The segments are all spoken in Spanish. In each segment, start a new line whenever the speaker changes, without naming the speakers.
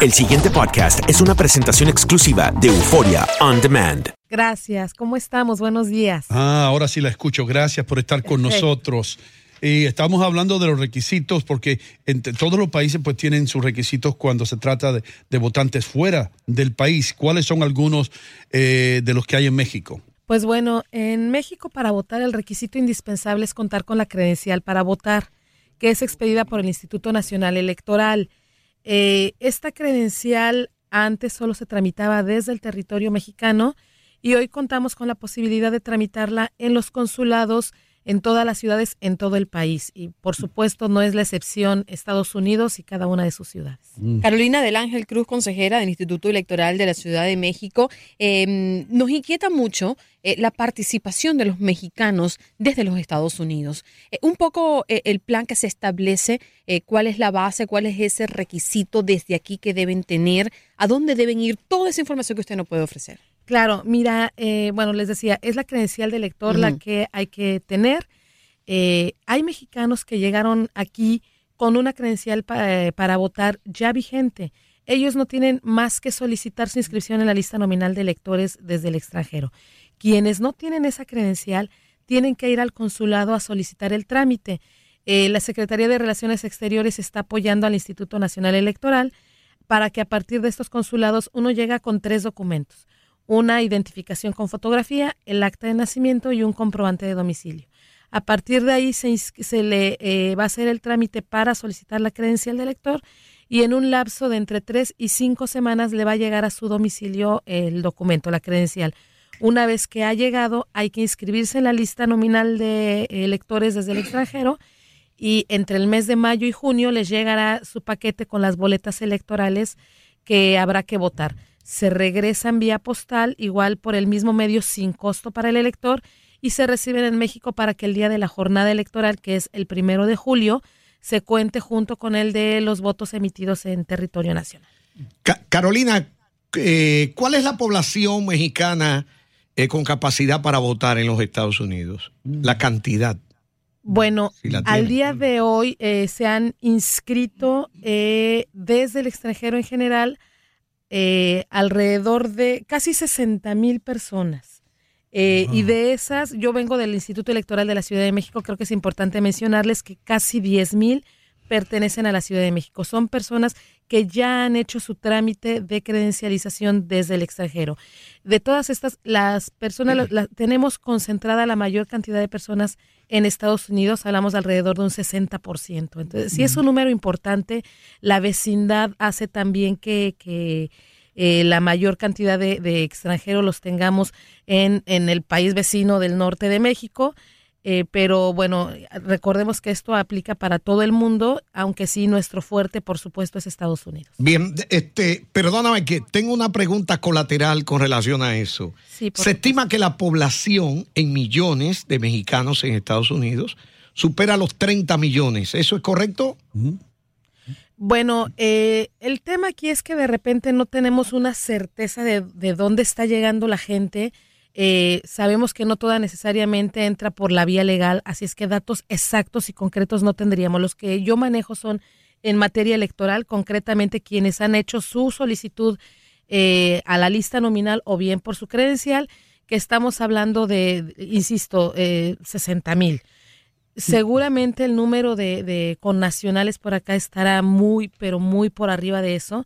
El siguiente podcast es una presentación exclusiva de Euforia On Demand.
Gracias. ¿Cómo estamos? Buenos días.
Ah, ahora sí la escucho. Gracias por estar con
Perfecto.
nosotros. Y estamos hablando de los requisitos porque entre todos los países pues tienen sus requisitos cuando se trata de, de votantes fuera del país. ¿Cuáles son algunos eh, de los que hay en México?
Pues bueno, en México para votar el requisito indispensable es contar con la credencial para votar, que es expedida por el Instituto Nacional Electoral. Eh, esta credencial antes solo se tramitaba desde el territorio mexicano y hoy contamos con la posibilidad de tramitarla en los consulados en todas las ciudades en todo el país. Y por supuesto no es la excepción Estados Unidos y cada una de sus ciudades.
Carolina del Ángel Cruz, consejera del Instituto Electoral de la Ciudad de México, eh, nos inquieta mucho eh, la participación de los mexicanos desde los Estados Unidos. Eh, un poco eh, el plan que se establece, eh, cuál es la base, cuál es ese requisito desde aquí que deben tener, a dónde deben ir, toda esa información que usted nos puede ofrecer.
Claro, mira, eh, bueno, les decía, es la credencial de elector la
Ujú.
que hay que tener. Eh, hay mexicanos que llegaron aquí con una credencial pa- eh, para votar ya vigente. Ellos no tienen más que solicitar su inscripción en la lista nominal de electores desde el extranjero. Quienes no tienen esa credencial tienen que ir al consulado a solicitar el trámite. Eh, la Secretaría de Relaciones Exteriores está apoyando al Instituto Nacional Electoral para que a partir de estos consulados uno llega con tres documentos una identificación con fotografía, el acta de nacimiento y un comprobante de domicilio. A partir de ahí se, le eh, va a hacer el trámite para solicitar la credencial de elector y en un lapso de entre tres y cinco semanas le va a llegar a su domicilio el documento, la credencial. Una vez que ha llegado, hay que inscribirse en la lista nominal de electores desde el extranjero y entre el mes de mayo y junio les llegará su paquete con las boletas electorales que habrá que votar. Se regresan vía postal, igual por el mismo medio sin costo para el elector, y se reciben en México para que el día de la jornada electoral, que es el primero de julio, se cuente junto con el de los votos emitidos en territorio nacional.
Ca- Carolina, eh, ¿cuál es la población mexicana eh, con capacidad para votar en los Estados Unidos? La cantidad.
Bueno,
Si
al día de hoy eh, se han inscrito desde el extranjero en general eh, alrededor de casi 60 mil personas. Eh, Y de esas, yo vengo del Instituto Electoral de la Ciudad de México, creo que es importante mencionarles que casi 10 mil pertenecen a la Ciudad de México. Son personas que ya han hecho su trámite de credencialización desde el extranjero. De todas estas, las personas, la- la- tenemos concentrada la mayor cantidad de personas en Estados Unidos, hablamos de alrededor de un 60%. Entonces, sí es un número importante. La vecindad hace también que, que eh, la mayor cantidad de, de extranjeros los tengamos en, en el país vecino del norte de México. Eh, pero bueno, recordemos que esto aplica para todo el mundo, aunque sí nuestro fuerte, por supuesto, es Estados Unidos.
Bien, este, perdóname que tengo una pregunta colateral con relación a eso.
Sí,
Se estima que la población en millones de mexicanos en Estados Unidos supera los 30 millones. ¿Eso es correcto?
Bueno, eh, el tema aquí es que de repente no tenemos una certeza de, de dónde está llegando la gente. Eh, sabemos que no toda necesariamente entra por la vía legal, así es que datos exactos y concretos no tendríamos. Los que yo manejo son en materia electoral, concretamente quienes han hecho su solicitud eh, a la lista nominal o bien por su credencial, que estamos hablando de, insisto, eh, 60 mil. Seguramente el número de, de connacionales por acá estará muy, pero muy por arriba de eso.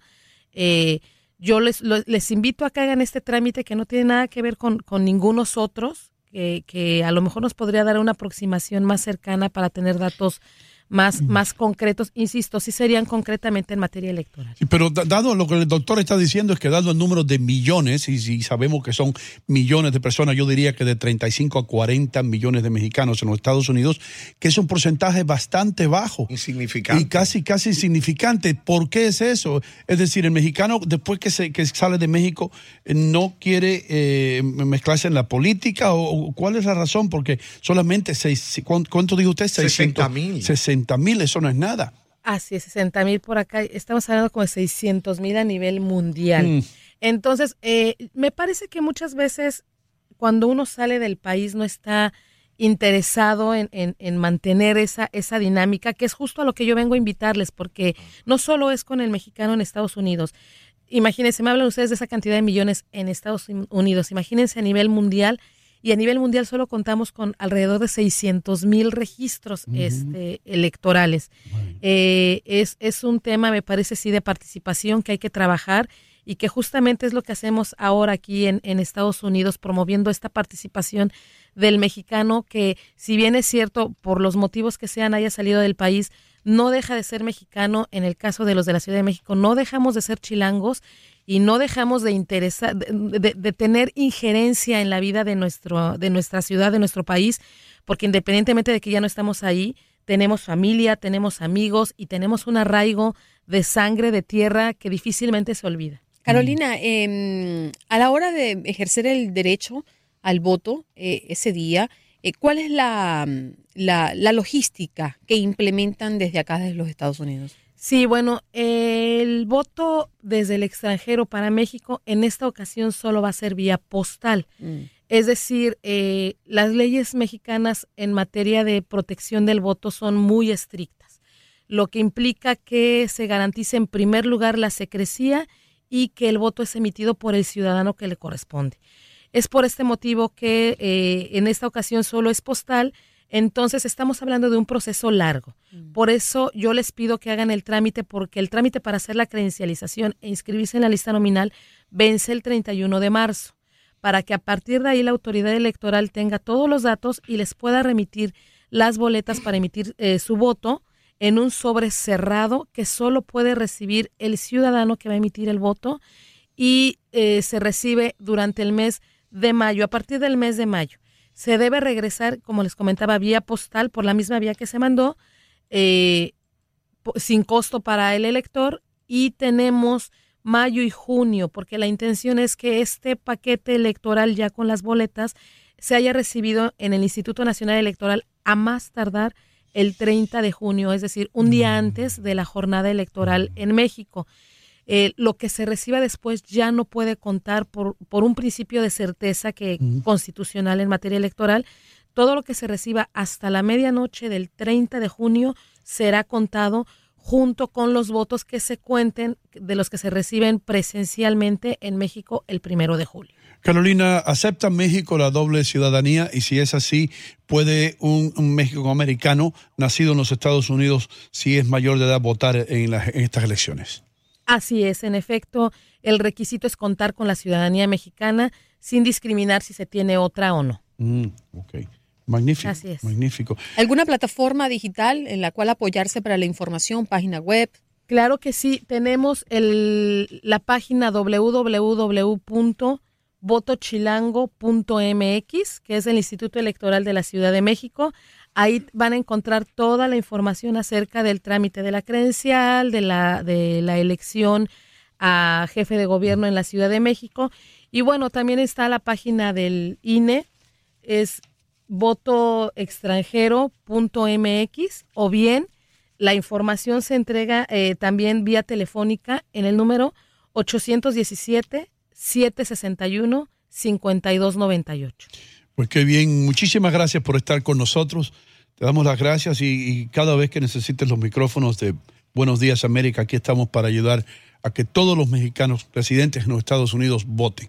Eh, yo les, les invito a que hagan este trámite que no tiene nada que ver con, con ningunos otros, que, que a lo mejor nos podría dar una aproximación más cercana para tener datos más, más concretos. Insisto, sí serían concretamente en materia electoral.
Sí, Pero da- dado lo que el doctor está diciendo es que dado el número de millones, y si sabemos que son millones de personas, yo diría que de 35 a 40 millones de mexicanos en los Estados Unidos, que es un porcentaje bastante bajo.
Insignificante.
Y casi, casi insignificante. ¿Por qué es eso? Es decir, el mexicano, después que, se, que sale de México, eh, no quiere eh, mezclarse en la política, o, cuál es la razón? Porque solamente, seis, ¿cuánto, cuánto dijo usted?
60,000.
60 mil, eso no es nada.
Así es, 60 mil por acá. Estamos hablando como de 600 mil a nivel mundial.
Mm.
Entonces, eh, me parece que muchas veces cuando uno sale del país no está interesado en, en, en, mantener esa, esa dinámica, que es justo a lo que yo vengo a invitarles, porque no solo es con el mexicano en Estados Unidos. Imagínense, me hablan ustedes de esa cantidad de millones en Estados Unidos. Imagínense a nivel mundial y a nivel mundial solo contamos con alrededor de 600 mil registros uh -huh. este, electorales. Eh, es, es un tema, me parece, sí, de participación que hay que trabajar y que justamente es lo que hacemos ahora aquí en, Estados Unidos, promoviendo esta participación del mexicano que, si bien es cierto, por los motivos que sean, haya salido del país, no deja de ser mexicano. En el caso de los de la Ciudad de México, no dejamos de ser chilangos y no dejamos de interesar, de, de, de, tener injerencia en la vida de nuestro, de nuestra ciudad, de nuestro país, porque independientemente de que ya no estamos ahí, tenemos familia, tenemos amigos y tenemos un arraigo de sangre, de tierra que difícilmente se olvida.
Carolina, eh, a la hora de ejercer el derecho al voto eh, ese día, eh, ¿cuál es la, la, la logística que implementan desde acá, desde los Estados Unidos?
Sí, bueno, el voto desde el extranjero para México en esta ocasión solo va a ser vía postal. Mm. Es decir, eh, las leyes mexicanas en materia de protección del voto son muy estrictas, lo que implica que se garantice en primer lugar la secrecía y que el voto es emitido por el ciudadano que le corresponde. Es por este motivo que eh, en esta ocasión solo es postal entonces estamos hablando de un proceso largo. Por eso yo les pido que hagan el trámite porque el trámite para hacer la credencialización e inscribirse en la lista nominal vence el 31 de marzo, para que a partir de ahí la autoridad electoral tenga todos los datos y les pueda remitir las boletas para emitir eh, su voto en un sobre cerrado que solo puede recibir el ciudadano que va a emitir el voto y eh, se recibe durante el mes de mayo, a partir del mes de mayo se debe regresar, como les comentaba, vía postal por la misma vía que se mandó, eh, sin costo para el elector y tenemos mayo y junio, porque la intención es que este paquete electoral ya con las boletas se haya recibido en el Instituto Nacional Electoral a más tardar el 30 de junio, es decir, un día
Mm.
antes de la jornada electoral en México. Eh, lo que se reciba después ya no puede contar por, por un principio de certeza que
Mm.
constitucional en materia electoral. Todo lo que se reciba hasta la medianoche del 30 de junio será contado junto con los votos que se cuenten de los que se reciben presencialmente en México el primero de julio.
Carolina, ¿acepta México la doble ciudadanía? Y si es así, ¿puede un, un México americano nacido en los Estados Unidos, si es mayor de edad, votar en, la, en estas elecciones?
Así es, en efecto, el requisito es contar con la ciudadanía mexicana sin discriminar si se tiene otra o no.
Mm, ok. Magnífico.
Así es.
Magnífico.
¿Alguna plataforma digital en la cual apoyarse para la información, página web?
Claro que sí, tenemos el, la página www.votochilango.mx, que es el Instituto Electoral de la Ciudad de México. Ahí van a encontrar toda la información acerca del trámite de la credencial, de la, de la elección a jefe de gobierno en la Ciudad de México. Y bueno, también está la página del INE, es votoextranjero.mx o bien la información se entrega eh, también vía telefónica en el número 817-761-5298.
Pues qué bien, muchísimas gracias por estar con nosotros. Te damos las gracias y, y, cada vez que necesites los micrófonos de Buenos Días América, aquí estamos para ayudar a que todos los mexicanos residentes en los Estados Unidos voten.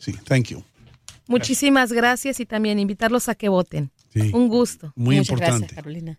Sí, thank you.
Muchísimas gracias y también invitarlos a que voten. Sí. Un gusto.
Muy
Muchas
importante.
Gracias, Carolina.